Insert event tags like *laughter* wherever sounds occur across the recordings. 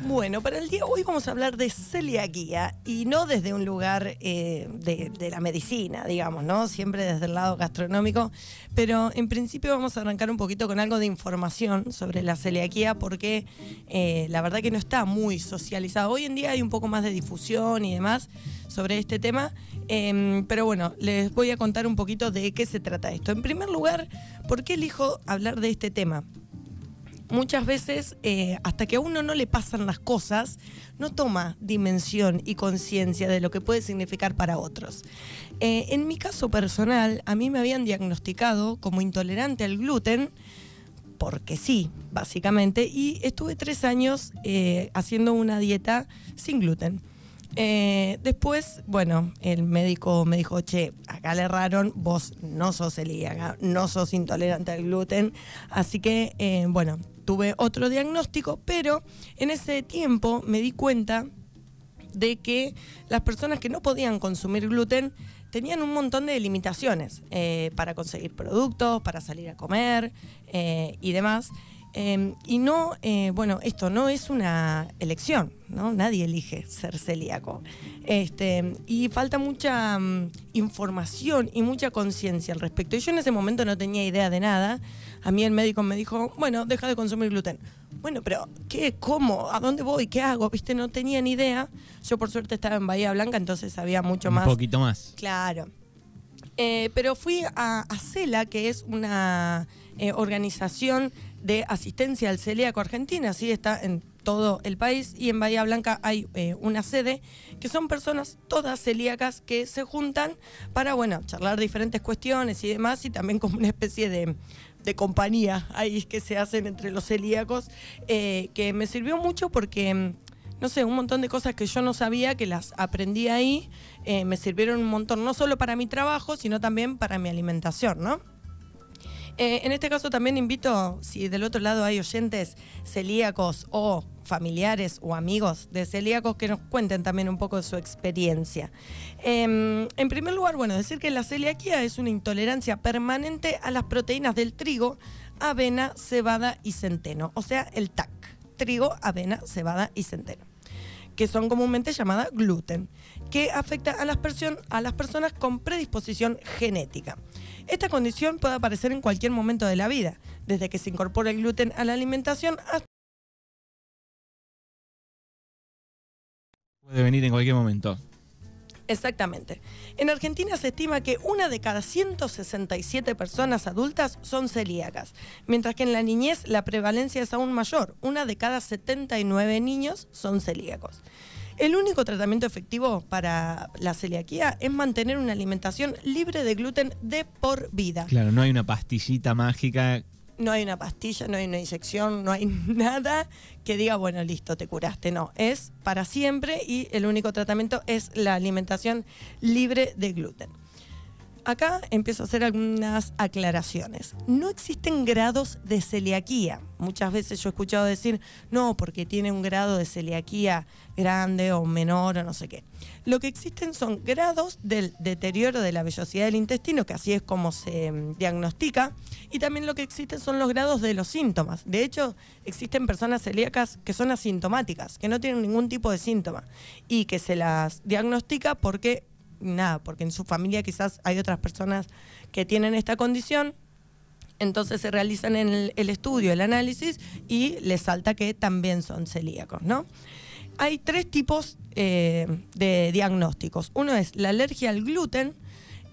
Bueno, para el día hoy vamos a hablar de celiaquía y no desde un lugar eh, de, de la medicina, digamos, ¿no? Siempre desde el lado gastronómico, pero en principio vamos a arrancar un poquito con algo de información sobre la celiaquía porque eh, la verdad que no está muy socializado. Hoy en día hay un poco más de difusión y demás sobre este tema, em, pero bueno, les voy a contar un poquito de qué se trata esto. En primer lugar, ¿por qué elijo hablar de este tema? Muchas veces, eh, hasta que a uno no le pasan las cosas, no toma dimensión y conciencia de lo que puede significar para otros. Eh, en mi caso personal, a mí me habían diagnosticado como intolerante al gluten, porque sí, básicamente, y estuve tres años eh, haciendo una dieta sin gluten. después, bueno, el médico me dijo, che, acá le erraron, vos no sos celíaca, no sos intolerante al gluten, así que, bueno, tuve otro diagnóstico, pero en ese tiempo me di cuenta de que las personas que no podían consumir gluten tenían un montón de limitaciones eh, para conseguir productos, para salir a comer eh, y demás. Em, y no, eh, bueno, esto no es una elección, ¿no? Nadie elige ser celíaco. Este, y falta mucha mm, información y mucha conciencia al respecto. Y yo en ese momento no tenía idea de nada. A mí el médico me dijo, bueno, deja de consumir gluten. Bueno, pero ¿qué? ¿Cómo? ¿A dónde voy? ¿Qué hago? ¿Viste? No tenía ni idea. Yo por suerte estaba en Bahía Blanca, entonces sabía mucho más. Un poquito más. Claro. Eh, pero fui a, CELA, que es una eh, organización de asistencia al celíaco argentina, así está en todo el país y en Bahía Blanca hay eh, una sede que son personas todas celíacas que se juntan para, bueno, charlar diferentes cuestiones y demás y también como una especie de, compañía ahí que se hacen entre los celíacos, eh, que me sirvió mucho porque, mm, no sé, un montón de cosas que yo no sabía, que las aprendí ahí, eh, me sirvieron un montón, no solo para mi trabajo, sino también para mi alimentación, ¿no? Eh, en este caso también invito, si del otro lado hay oyentes celíacos o familiares o amigos de celíacos que nos cuenten también un poco de su experiencia. Em, en primer lugar, bueno, decir que la celiaquía es una intolerancia permanente a las proteínas del trigo, avena, cebada y centeno, o sea, el TAC, trigo, avena, cebada y centeno que son comúnmente llamadas gluten, que afecta a las, a las personas con predisposición genética. Esta condición puede aparecer en cualquier momento de la vida, desde que se incorpora el gluten a la alimentación hasta... Puede venir en cualquier momento. Exactamente. En Argentina se estima que una de cada 167 personas adultas son celíacas, mientras que en la niñez la prevalencia es aún mayor. Una de cada 79 niños son celíacos. El único tratamiento efectivo para la celiaquía es mantener una alimentación libre de gluten de por vida. Claro, no hay una pastillita mágica. No hay una pastilla, no hay una inyección, no hay *laughs* nada que diga, bueno, listo, te curaste. No, es para siempre y el único tratamiento es la alimentación libre de gluten acá empiezo a hacer algunas aclaraciones. No existen grados de celiaquía. Muchas veces yo he escuchado decir, no, porque tiene un grado de celiaquía grande o menor o no sé qué. Lo que existen son grados del deterioro de la vellosidad del intestino, que así es como se mm, diagnostica, y también lo que existen son los grados de los síntomas. De hecho, existen personas celíacas que son asintomáticas, que no tienen ningún tipo de síntoma y que se las diagnostica porque nada, porque en su familia quizás hay otras personas que tienen esta condición. Entonces se realizan el, el estudio, el análisis y les salta que también son celíacos, ¿no? Hay tres tipos eh, de diagnósticos. Uno es la alergia al gluten,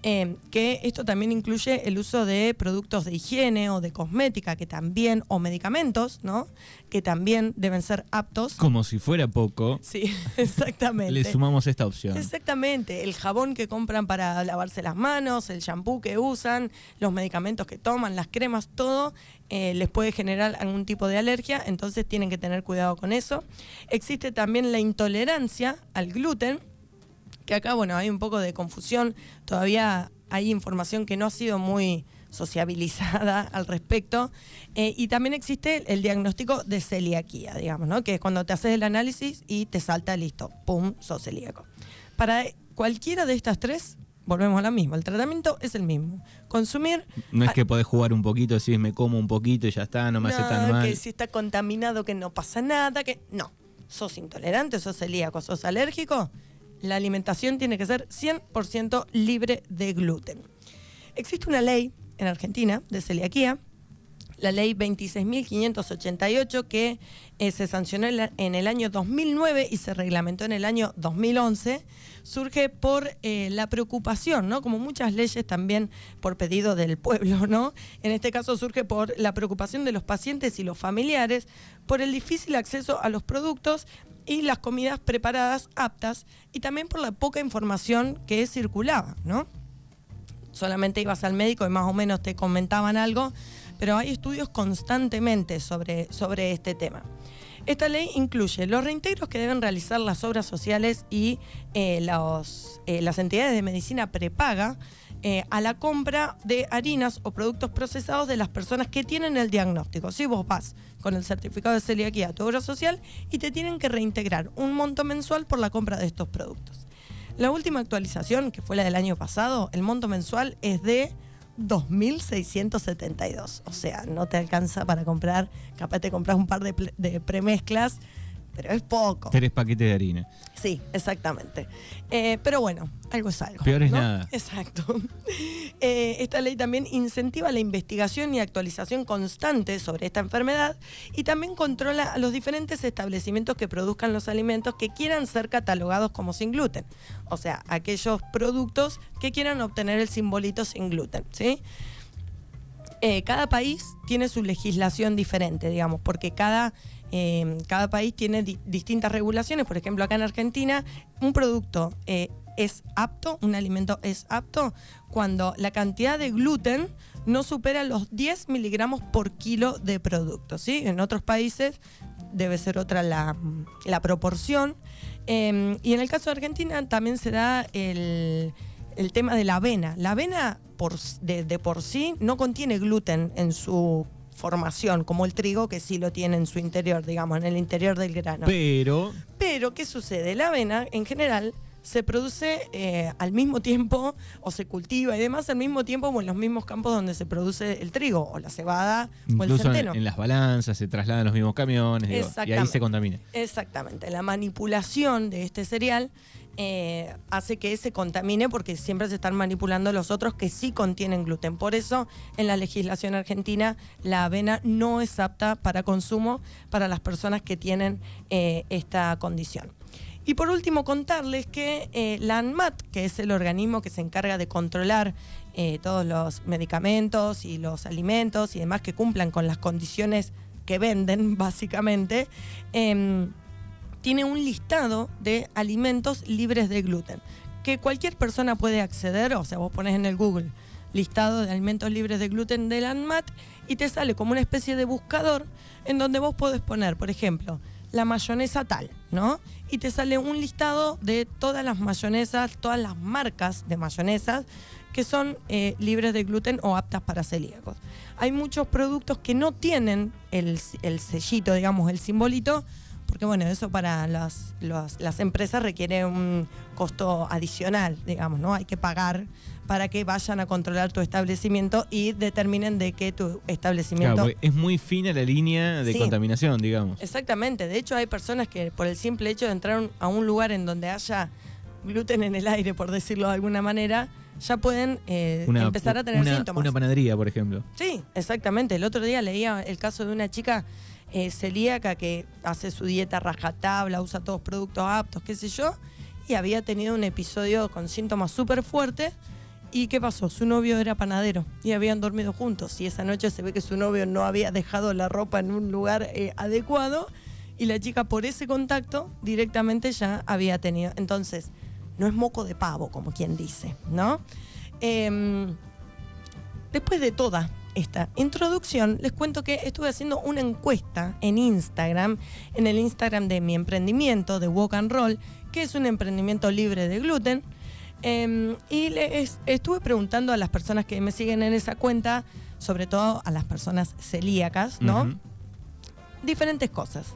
Em, que esto también incluye el uso de productos de higiene o de cosmética que también, o medicamentos, ¿no? Que también deben ser aptos. Como si fuera poco. Sí, *laughs* exactamente. Le sumamos esta opción. Exactamente. El jabón que compran para lavarse las manos, el shampoo que usan, los medicamentos que toman, las cremas, todo eh, les puede generar algún tipo de alergia, entonces tienen que tener cuidado con eso. Existe también la intolerancia al gluten que acá, bueno, hay un poco de confusión, todavía hay información que no ha sido muy sociabilizada *laughs* al respecto. Eh, y también existe el diagnóstico de celiaquía, digamos, ¿no? Que es cuando te haces el análisis y te salta listo, pum, sos celíaco. Para cualquiera de estas tres, volvemos a la misma. El tratamiento es el mismo. Consumir. No es que podés jugar un poquito, si me como un poquito y ya está, no me hace tan mal. Que si está contaminado, que no pasa nada, que. No sos intolerante, sos celíaco, sos alérgico, la alimentación tiene que ser 100% libre de gluten. Existe una ley en Argentina de celiaquía, la ley 26.588, que eh, se sancionó en, el año 2009 y se reglamentó en el año 2011, surge por eh, la preocupación, ¿no? Como muchas leyes también por pedido del pueblo, ¿no? En este caso surge por la preocupación de los pacientes y los familiares por el difícil acceso a los productos y las comidas preparadas aptas y también por la poca información que circulaba, ¿no? solamente ibas al médico y más o menos te comentaban algo, pero hay estudios constantemente sobre, sobre este tema. Esta ley incluye los reintegros que deben realizar las obras sociales y eh, los, eh, las entidades de medicina prepaga eh, a la compra de harinas o productos procesados de las personas que tienen el diagnóstico. Si vos vas con el certificado de celiaquía a tu obra social y te tienen que reintegrar un monto mensual por la compra de estos productos. La última actualización, que fue la del año pasado, el monto mensual es de 2.672. O sea, no te alcanza para comprar, capaz te compras un par de, de premezclas, pero es poco. Tres paquetes de harina. Sí, exactamente. Eh, pero bueno, algo es algo. Peor es ¿no? nada. Exacto. *laughs* Eh, esta ley también incentiva la investigación y actualización constante sobre esta enfermedad y también controla a los diferentes establecimientos que produzcan los alimentos que quieran ser catalogados como sin gluten. O sea, aquellos productos que quieran obtener el simbolito sin gluten, ¿sí? eh, cada país tiene su legislación diferente, digamos, porque cada, eh, cada país tiene di- distintas regulaciones. Por ejemplo, acá en Argentina, un producto eh, es apto, un alimento es apto cuando la cantidad de gluten no supera los 10 miligramos por kilo de producto. ¿sí? En otros países debe ser otra la, la proporción. Eh, y en el caso de Argentina también se da el, el tema de la avena. La avena por, de, de por sí no contiene gluten en su formación, como el trigo que sí lo tiene en su interior, digamos, en el interior del grano. Pero Pero, ¿qué sucede? La avena, en general, se produce eh, al mismo tiempo, o se cultiva y demás al mismo tiempo o en los mismos campos donde se produce el trigo, o la cebada, o el en, centeno. en las balanzas se trasladan los mismos camiones digo, y ahí se contamina. Exactamente. La manipulación de este cereal eh, hace que se contamine porque siempre se están manipulando los otros que sí contienen gluten. Por eso, en la legislación argentina, la avena no es apta para consumo para las personas que tienen eh, esta condición. Y por último, contarles que eh, la ANMAT, que es el organismo que se encarga de controlar eh, todos los medicamentos y los alimentos y demás que cumplan con las condiciones que venden, *laughs* básicamente, em, tiene un listado de alimentos libres de gluten, que cualquier persona puede acceder, o sea, vos pones en el Google listado de alimentos libres de gluten del ANMAT y te sale como una especie de buscador en donde vos podés poner, por ejemplo, la mayonesa tal, ¿no? Y te sale un listado de todas las mayonesas, todas las marcas de mayonesas que son eh, libres de gluten o aptas para celíacos. Hay muchos productos que no tienen el, el sellito, digamos, el simbolito, porque bueno, eso para las, las, las empresas requiere un costo adicional, digamos, ¿no? Hay que pagar para que vayan a controlar tu establecimiento y determinen de qué tu establecimiento... Claro, es muy fina la línea de Sí. contaminación, digamos. Exactamente, de hecho hay personas que por el simple hecho de entrar a un lugar en donde haya gluten en el aire, por decirlo de alguna manera, ya pueden eh, empezar a tener una, síntomas. una panadería, por ejemplo. Sí, exactamente. El otro día leía el caso de una chica eh, celíaca que hace su dieta rajatabla, usa todos productos aptos, qué sé yo, y había tenido un episodio con síntomas súper fuertes. ¿Y qué pasó? Su novio era panadero y habían dormido juntos. Y esa noche se ve que su novio no había dejado la ropa en un lugar eh, adecuado y la chica por ese contacto directamente ya había tenido. Entonces, no es moco de pavo, como quien dice, ¿no? Em, Después de toda esta introducción, les cuento que estuve haciendo una encuesta en Instagram, en el Instagram de mi emprendimiento, de Walk and Roll, que es un emprendimiento libre de gluten. Eh, y les estuve preguntando a las personas que me siguen en esa cuenta, sobre todo a las personas celíacas, ¿no? Diferentes cosas.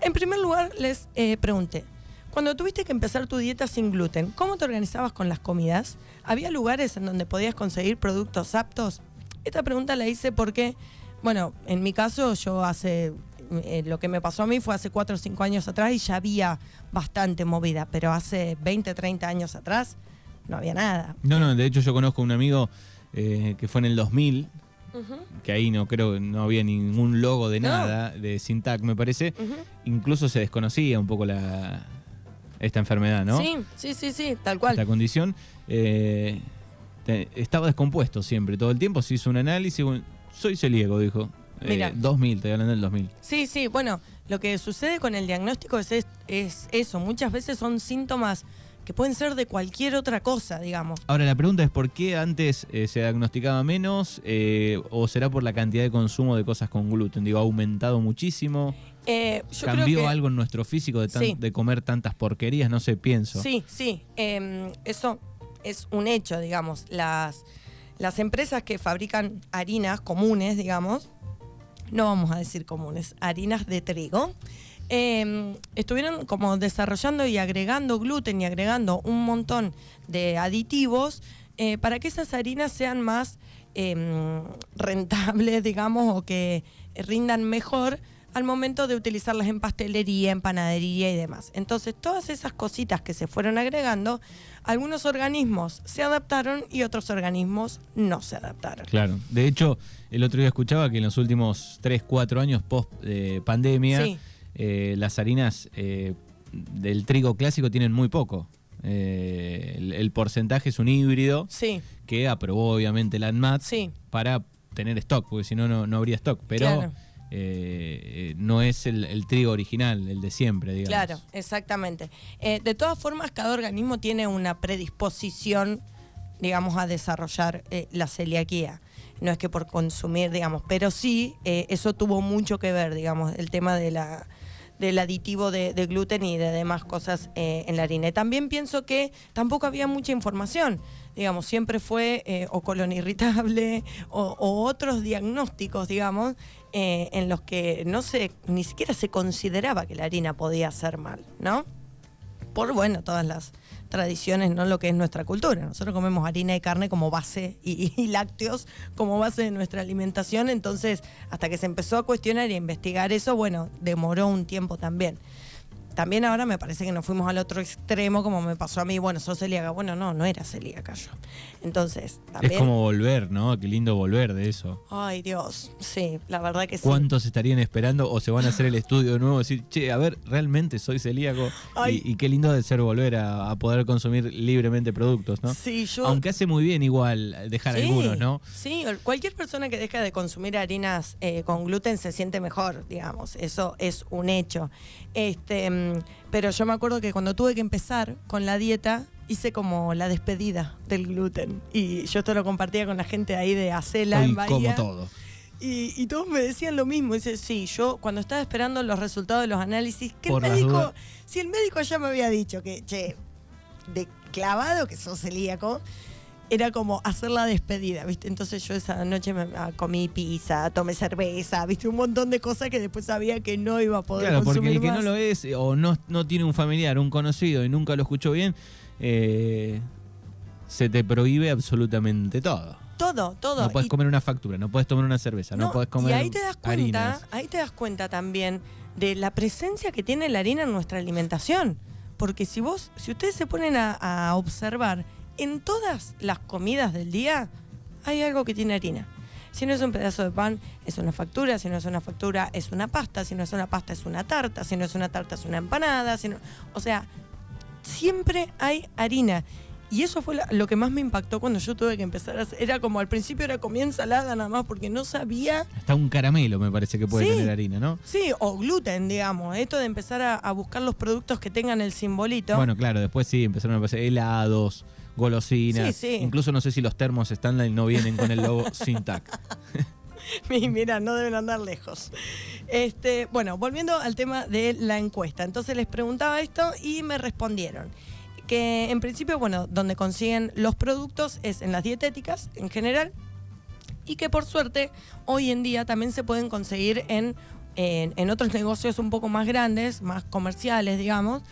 En primer lugar, les eh, pregunté, cuando tuviste que empezar tu dieta sin gluten, ¿cómo te organizabas con las comidas? ¿Había lugares en donde podías conseguir productos aptos? Esta pregunta la hice porque, bueno, en mi caso yo hace eh, lo que me pasó a mí fue hace 4 o 5 años atrás y ya había bastante movida, pero hace 20, 30 años atrás no había nada. No, no, de hecho yo conozco un amigo eh, que fue en el 2000, que ahí no creo, no había ningún logo de No. nada, de Sintac me parece. Incluso se desconocía un poco la esta enfermedad, ¿no? Sí, sí, sí, sí, tal cual. Esta condición. Eh, te- estaba descompuesto siempre, todo el tiempo. Se hizo un análisis. soy celíaco, dijo. Eh, Mira. 2000, estoy hablando del 2000. Sí, sí, bueno, lo que sucede con el diagnóstico es, es, es eso, muchas veces son síntomas que pueden ser de cualquier otra cosa, digamos. Ahora la pregunta es por qué antes eh, se diagnosticaba menos eh, o será por la cantidad de consumo de cosas con gluten. Digo, ha aumentado muchísimo. Eh, yo creo ¿Cambió que- algo en nuestro físico de, tan- Sí. de comer tantas porquerías? No sé, pienso. Sí, sí, em, eso es un hecho, digamos. Las, las empresas que fabrican harinas comunes, digamos, no vamos a decir comunes, harinas de trigo, em, estuvieron como desarrollando y agregando gluten y agregando un montón de aditivos eh, para que esas harinas sean más em, rentables, *laughs* digamos, o que rindan mejor al momento de utilizarlas en pastelería, en panadería y demás. Entonces, todas esas cositas que se fueron agregando, algunos organismos se adaptaron y otros organismos no se adaptaron. Claro. De hecho, el otro día escuchaba que en los últimos 3, 4 años post eh, pandemia, Sí. Eh, las harinas eh, del trigo clásico tienen muy poco. Eh, el, el porcentaje es un híbrido Sí, que aprobó obviamente la ANMAT sí, para tener stock, porque si no, no habría stock. Pero Claro. eh, eh, no es el, el trigo original, el de siempre, digamos. claro, exactamente. Eh, de todas formas, cada organismo tiene una predisposición, digamos, a desarrollar la celiaquía. No es que por consumir, digamos, pero sí, eso tuvo mucho que ver, digamos, el tema de la del aditivo de, gluten y de demás cosas eh, en la harina. Y también pienso que tampoco había mucha información. Digamos, siempre fue eh, o colon irritable o, o otros diagnósticos, digamos, eh, en los que no se, ni siquiera se consideraba que la harina podía hacer mal, ¿no? Por, bueno, todas las tradiciones, no lo que es nuestra cultura. Nosotros comemos harina y carne como base y, y lácteos como base de nuestra alimentación, entonces hasta que se empezó a cuestionar y a investigar eso, bueno, demoró un tiempo también. También ahora me parece que nos fuimos al otro extremo, como me pasó a mí, bueno, sos celíaca. Bueno, no, no era celíaca yo. Entonces, también... Es como volver, ¿no? Qué lindo volver de eso. Ay, Dios, sí, la verdad que sí. ¿Cuántos estarían esperando o se van a hacer el estudio de nuevo? Decir, che, a ver, realmente soy celíaco. Ay. Y, y qué lindo de ser volver a, a poder consumir libremente productos, ¿no? Sí, yo... Aunque hace muy bien igual dejar Sí, algunos, ¿no? Sí, cualquier persona que deja de consumir harinas eh, con gluten se siente mejor, digamos. Eso es un hecho. Este, mm, pero yo me acuerdo que cuando tuve que empezar con la dieta, hice como la despedida del gluten. Y yo esto lo compartía con la gente ahí de Acela Hoy en Bahía. como todo. Y, y todos me decían lo mismo. Dice, sí, yo cuando estaba esperando los resultados de los análisis, que Por el médico, si el médico ya me había dicho que, che, de clavado que sos celíaco, era como hacer la despedida, ¿viste? Entonces yo esa noche me, ah, comí pizza, tomé cerveza, ¿viste? Un montón de cosas que después sabía que no iba a poder Claro, porque el que no lo es o no, no tiene un familiar, un conocido y nunca lo escuchó bien, eh, se te prohíbe absolutamente todo. Todo, todo. No puedes comer una factura, no puedes tomar una cerveza, no, puedes comer y ahí te das cuenta, harinas. ahí te das cuenta también de la presencia que tiene la harina en nuestra alimentación. Porque si vos, si ustedes se ponen a, a observar, en todas las comidas del día hay algo que tiene harina. Si no es un pedazo de pan, es una factura, si no es una factura, es una pasta, si no es una pasta, es una tarta, si no es una tarta, es una empanada, si no- o sea, siempre hay harina. Y eso fue lo que más me impactó cuando yo tuve que empezar a hacer. Era como al principio era comía ensalada nada más porque no sabía. Hasta un caramelo me parece que puede Sí. tener harina, ¿no? Sí, o gluten, digamos. Esto de empezar a, a buscar los productos que tengan el simbolito. Bueno, claro, después sí, empezaron a aparecer helados, golosinas. Sí, sí. Incluso no sé si los termos Stanley no vienen con el logo *laughs* Sintac. *laughs* Mira, no deben andar lejos. Este, bueno, volviendo al tema de la encuesta. Entonces les preguntaba esto y me respondieron que en principio, bueno, donde consiguen los productos es en las dietéticas en general y que por suerte hoy en día también se pueden conseguir en, en, en otros negocios un poco más grandes, más comerciales, digamos,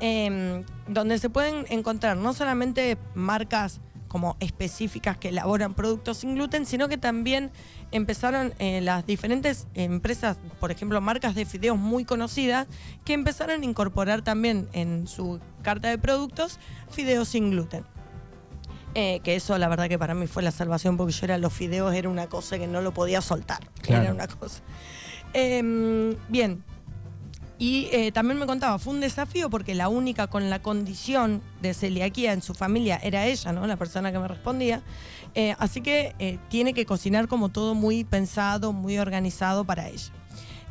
em, donde se pueden encontrar no solamente marcas como específicas que elaboran productos sin gluten, sino que también empezaron eh, las diferentes empresas, por ejemplo, marcas de fideos muy conocidas, que empezaron a incorporar también en su carta de productos fideos sin gluten. Eh, que eso la verdad que para mí fue la salvación porque yo era los fideos era una cosa que no lo podía soltar. Era una cosa. Em, bien, y eh, también me contaba, fue un desafío porque la única con la condición de celiaquía en su familia era ella, ¿no? La persona que me respondía. Eh, así que eh, tiene que cocinar como todo muy pensado, muy organizado para ella.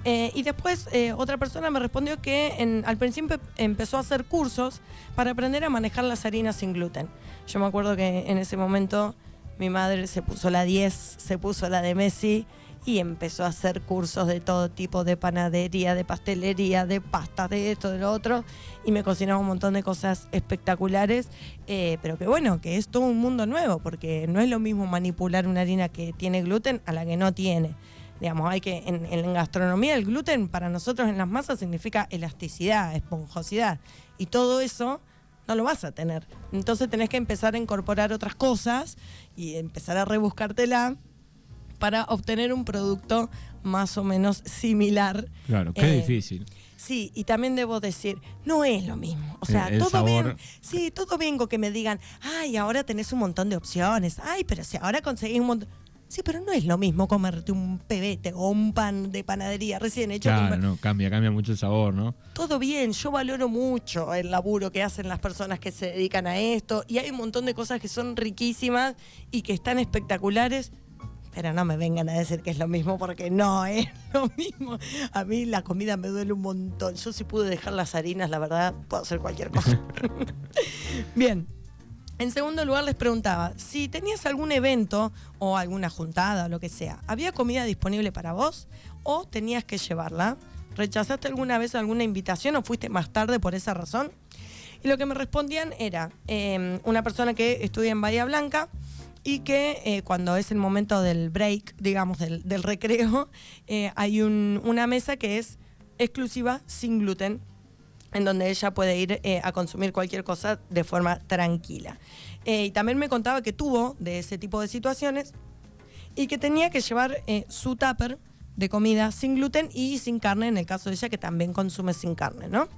y después otra persona me respondió que al principio empezó a hacer cursos para aprender a manejar las harinas sin gluten. Yo me acuerdo que en ese momento mi madre se puso la 10, se puso la de Messi y empezó a hacer cursos de todo tipo de panadería, de pastelería, de pasta, de esto, de lo otro, y me cocinaba un montón de cosas espectaculares, eh, pero que bueno, que es todo un mundo nuevo, porque no es lo mismo manipular una harina que tiene gluten a la que no tiene. Digamos, hay que, en, en gastronomía el gluten para nosotros en las masas significa elasticidad, esponjosidad, y todo eso no lo vas a tener. Entonces tenés que empezar a incorporar otras cosas y empezar a rebuscártela para obtener un producto más o menos similar. Claro, qué eh, difícil. Sí, y también debo decir, no es lo mismo. O sea, todo bien, sí, todo vengo que me digan, ay, ahora tenés un montón de opciones, ay, pero si ahora conseguís un montón. Sí, pero no es lo mismo comerte un pebete o un pan de panadería recién hecho. Claro, no, cambia, cambia mucho el sabor, ¿no? Todo bien, yo valoro mucho el laburo que hacen las personas que se dedican a esto y hay un montón de cosas que son riquísimas y que están espectaculares pero no me vengan a decir que es lo mismo porque no *laughs* es lo mismo. A mí la comida me duele un montón. Yo si pude dejar las harinas, la verdad, puedo hacer cualquier cosa. *laughs* Bien. En segundo lugar les preguntaba, si tenías algún evento o alguna juntada o lo que sea, ¿había comida disponible para vos o tenías que llevarla? ¿Rechazaste alguna vez alguna invitación o fuiste más tarde por esa razón? Y lo que me respondían era em, una persona que estudia en Bahía Blanca, y que eh, cuando es el momento del break, digamos, del, recreo, *laughs* eh, hay una mesa que es exclusiva sin gluten, en donde ella puede ir eh, a consumir cualquier cosa de forma tranquila. y también me contaba que tuvo de ese tipo de situaciones y que tenía que llevar su tupper de comida sin gluten y sin carne, en el caso de ella que también consume sin carne, ¿no?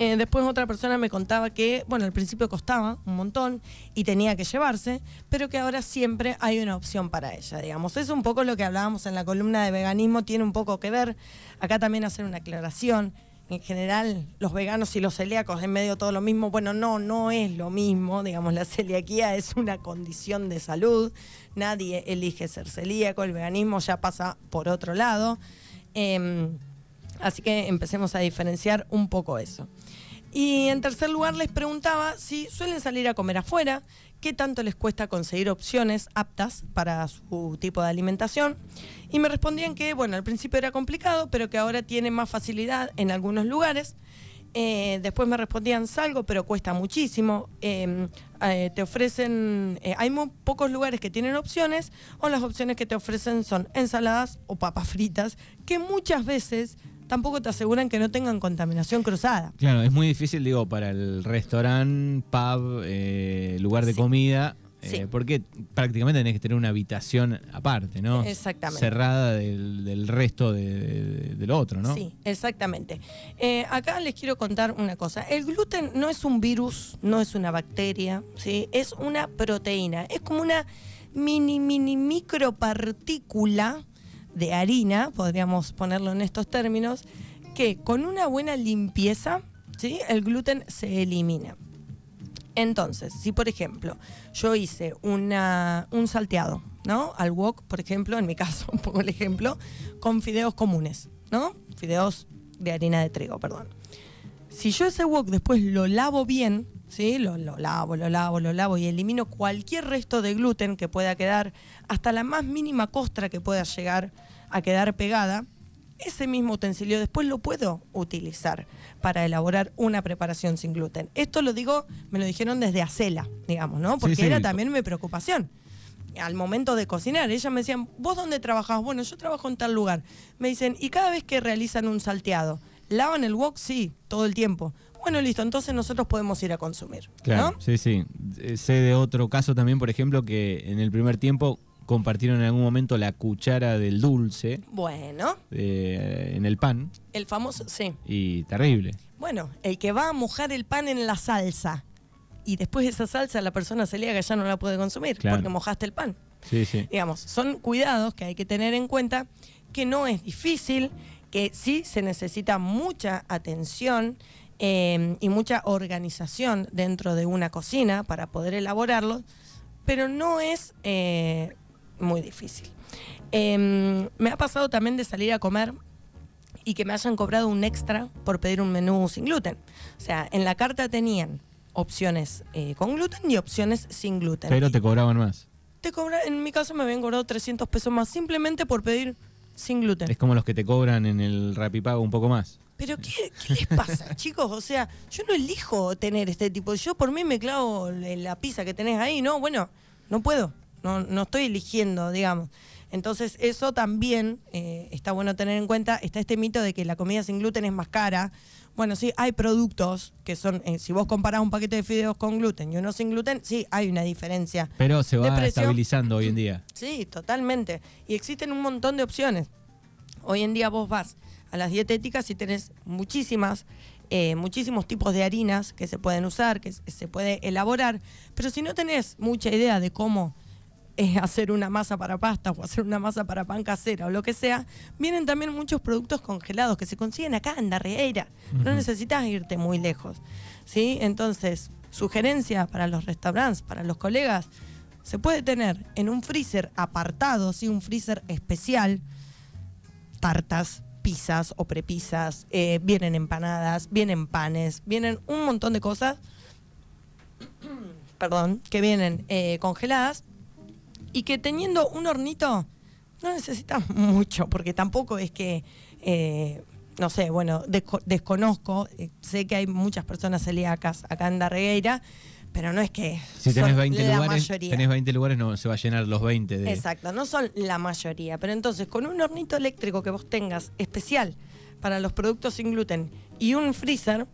Eh, después otra persona me contaba que, bueno, al principio costaba un montón y tenía que llevarse, pero que ahora siempre hay una opción para ella, digamos. Es un poco lo que hablábamos en la columna de veganismo, tiene un poco que ver. Acá también hacer una aclaración. En general, los veganos y los celíacos en medio todo lo mismo. Bueno, no, no es lo mismo. Digamos, la celiaquía *laughs* es una condición de salud. Nadie elige ser celíaco. El veganismo ya pasa por otro lado. Em, así que empecemos a diferenciar un poco eso. Y en tercer lugar les preguntaba si suelen salir a comer afuera, qué tanto les cuesta conseguir opciones aptas para su tipo de alimentación. Y me respondían que, bueno, al principio era complicado, pero que ahora tienen más facilidad en algunos lugares. Eh, después me respondían, salgo, pero cuesta muchísimo. Em, eh, te ofrecen, eh, hay muy pocos lugares que tienen opciones, o las opciones que te ofrecen son ensaladas o papas fritas, que muchas veces tampoco te aseguran que no tengan contaminación cruzada. Claro, es muy difícil, digo, para el restaurante, pub, eh, lugar de comida. Eh, porque prácticamente tenés que tener una habitación aparte, ¿no? Exactamente. Cerrada del, resto de, lo otro, ¿no? Sí, exactamente. Eh, acá les quiero contar una cosa. El gluten no es un virus, no es una bacteria, ¿sí? Es una proteína. Es como una mini, mini micropartícula de harina, podríamos ponerlo en estos términos, que con una buena limpieza, ¿sí? el gluten se elimina. Entonces, si por ejemplo yo hice una, un salteado, ¿no? Al wok, por ejemplo, en mi caso, *laughs* pongo el ejemplo, con fideos comunes, ¿no? Fideos de harina de trigo, perdón. Si yo ese wok después lo lavo bien, ¿sí? Lo, lo, lavo, lo lavo, lo lavo y elimino cualquier resto de gluten que pueda quedar, hasta la más mínima costra que pueda llegar a quedar pegada, ese mismo utensilio después lo puedo utilizar para elaborar una preparación sin gluten. Esto lo digo, me lo dijeron desde Acela, digamos, ¿no? Porque era también mi preocupación. Al momento de cocinar, ellas me decían, ¿vos dónde trabajás? Bueno, yo trabajo en tal lugar. Me dicen, y cada vez que realizan un salteado, ¿Lavan el wok? Sí, todo el tiempo. Bueno, listo, entonces nosotros podemos ir a consumir. Claro, sí, sí. Eh, sé de otro caso también, por ejemplo, que en el primer tiempo compartieron en algún momento la cuchara del dulce. Bueno. en el pan. El famoso, sí. Y terrible. Bueno, el que va a mojar el pan en la salsa y después esa salsa la persona celíaca ya no la puede consumir porque mojaste el pan. Sí, sí. Digamos, son cuidados que hay que tener en cuenta, que no es difícil, que sí se necesita mucha atención eh, y mucha organización dentro de una cocina para poder elaborarlo, pero no es eh, muy difícil. Em, me ha pasado también de salir a comer y que me hayan cobrado un extra por pedir un menú sin gluten. O sea, en la carta tenían opciones eh, con gluten y opciones sin gluten. Pero te cobraban más. Te cobra, en mi caso me habían cobrado 300 pesos más simplemente por pedir sin gluten. Es como los que te cobran en el Rapipago un poco más. Pero ¿qué, les pasa, *laughs* chicos? O sea, yo no elijo tener este tipo. Yo por mí me clavo la pizza que tenés ahí, ¿no? Bueno, no puedo. No, no estoy eligiendo, digamos. Entonces, eso también eh, está bueno tener en cuenta. Está este mito de que la comida sin gluten es más cara. Bueno, sí, hay productos que son, eh, si vos comparás un paquete de fideos con gluten y uno sin gluten, sí, hay una diferencia. Pero se va estabilizando hoy en día. Sí, totalmente. Y existen un montón de opciones. Hoy en día vos vas a las dietéticas y tenés muchísimas, eh, muchísimos tipos de harinas que se pueden usar, que se puede elaborar, pero si no tenés mucha idea de cómo hacer una masa para pasta o hacer una masa para pan casera o lo que sea, vienen también muchos productos congelados que se consiguen acá en Darreira. No necesitas irte muy lejos. ¿sí? Entonces, sugerencia para los restaurantes, para los colegas, se puede tener en un freezer apartado, ¿sí? un freezer especial, tartas, pizzas o prepisas, eh, vienen empanadas, vienen panes, vienen un montón de cosas, *clears throat* perdón, que vienen eh, congeladas y que teniendo un hornito no necesitas mucho, porque tampoco es que, eh, no sé, bueno, desconozco, eh, sé que hay muchas personas celíacas acá en Darregueira, pero no es que si tenés 20 lugares, tenés 20 lugares no se va a llenar los 20 de Exacto, no son la mayoría, pero entonces con un hornito eléctrico que vos tengas especial para los productos sin gluten y un freezer,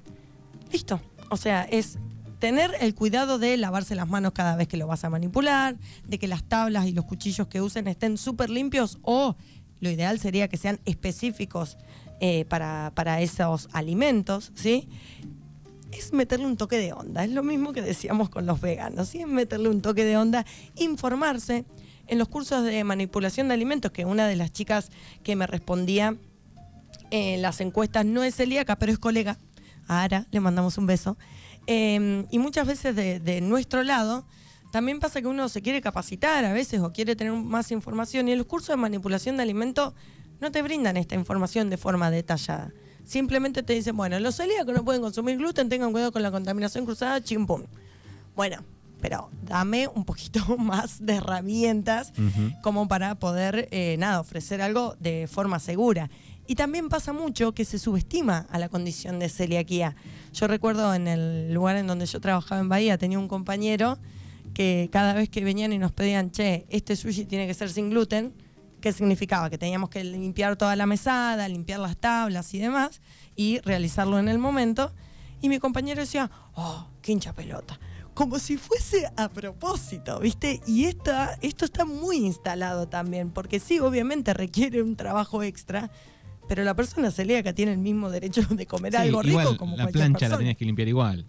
listo. O sea, es tener el cuidado de lavarse las manos cada vez que lo vas a manipular, de que las tablas y los cuchillos que usen estén súper limpios o lo ideal sería que sean específicos eh, para, esos alimentos, ¿sí? Es meterle un toque de onda, es lo mismo que decíamos con los veganos, ¿sí? Es meterle un toque de onda, informarse. En los cursos de manipulación de alimentos, que una de las chicas que me respondía en las encuestas no es celíaca, pero es colega, Ara, le mandamos un beso. Em, y muchas veces de, nuestro lado, también pasa que uno se quiere capacitar a veces o quiere tener más información y los cursos de manipulación de alimentos no te brindan esta información de forma detallada. Simplemente te dicen, bueno, los celíacos no pueden consumir gluten, tengan cuidado con la contaminación cruzada, chimpum. Bueno, pero dame un poquito *laughs* más de herramientas como para poder, eh, nada, ofrecer algo de forma segura. Y también pasa mucho que se subestima a la condición de celiaquía. Yo recuerdo en el lugar en donde yo trabajaba en Bahía, tenía un compañero que cada vez que venían y nos pedían, che, este sushi tiene que ser sin gluten, ¿qué significaba? Que teníamos que limpiar toda la mesada, limpiar las tablas y demás, y realizarlo en el momento. Y mi compañero decía, oh, qué hincha pelota. Como si fuese a propósito, ¿viste? Y esta, esto está muy instalado también, porque sí, obviamente requiere un trabajo extra, pero la persona celíaca tiene el mismo derecho *laughs* de comer algo rico como la plancha la tienes que limpiar igual.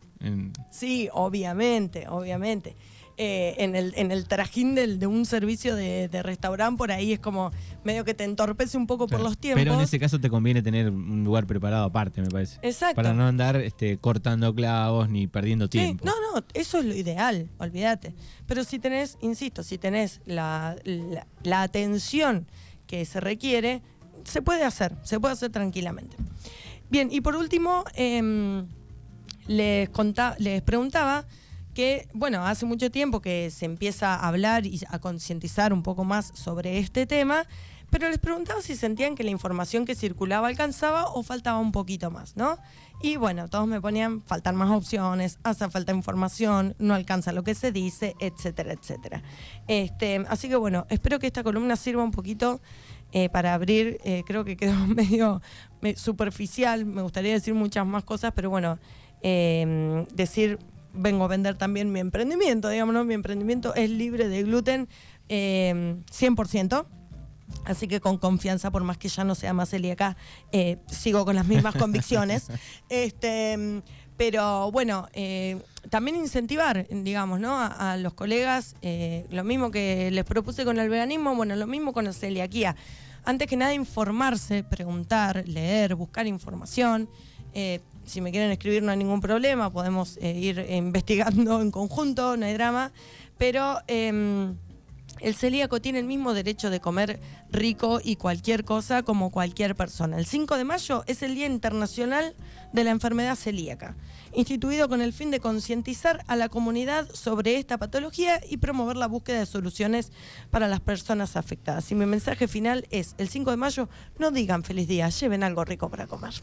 Sí, obviamente, obviamente. Eh, en, el, en el trajín del, de un servicio de, restaurante, por ahí es como medio que te entorpece un poco por los tiempos. Pero en ese caso te conviene tener un lugar preparado aparte, me parece. Exacto. Para no andar este, cortando clavos ni perdiendo tiempo. no, no, eso es lo ideal, olvídate. Pero si tenés, insisto, si tenés la, la atención que se requiere, se puede hacer, se puede hacer tranquilamente. Bien, y por último, em, les, les preguntaba que, bueno, hace mucho tiempo que se empieza a hablar y a concientizar un poco más sobre este tema, pero les preguntaba si sentían que la información que circulaba alcanzaba o faltaba un poquito más, ¿no? Y bueno, todos me ponían, faltan más opciones, hace falta información, no alcanza lo que se dice, etcétera, etcétera. Este, así que bueno, espero que esta columna sirva un poquito eh, para abrir, eh, creo que quedó *laughs* medio superficial, me gustaría decir muchas más cosas, pero bueno, em, decir, vengo a vender también mi emprendimiento, digamos, mi emprendimiento es libre de gluten 100%. Em, Así que con confianza, por más que ya no sea más celíaca, eh, sigo con las mismas convicciones. *laughs* Este, pero bueno, eh, también incentivar, digamos, ¿no? A, los colegas, eh, lo mismo que les propuse con el veganismo, bueno, lo mismo con la celiaquía. Antes que nada, informarse, preguntar, leer, buscar información. si me quieren escribir, no hay ningún problema, podemos ir investigando en conjunto, no hay drama. Pero em, el celíaco tiene el mismo derecho de comer rico y cualquier cosa como cualquier persona. El 5 de mayo es el Día Internacional de la Enfermedad Celíaca, instituido con el fin de concientizar a la comunidad sobre esta patología y promover la búsqueda de soluciones para las personas afectadas. Y mi mensaje final es, el 5 de mayo, no digan feliz día, lleven algo rico para comer.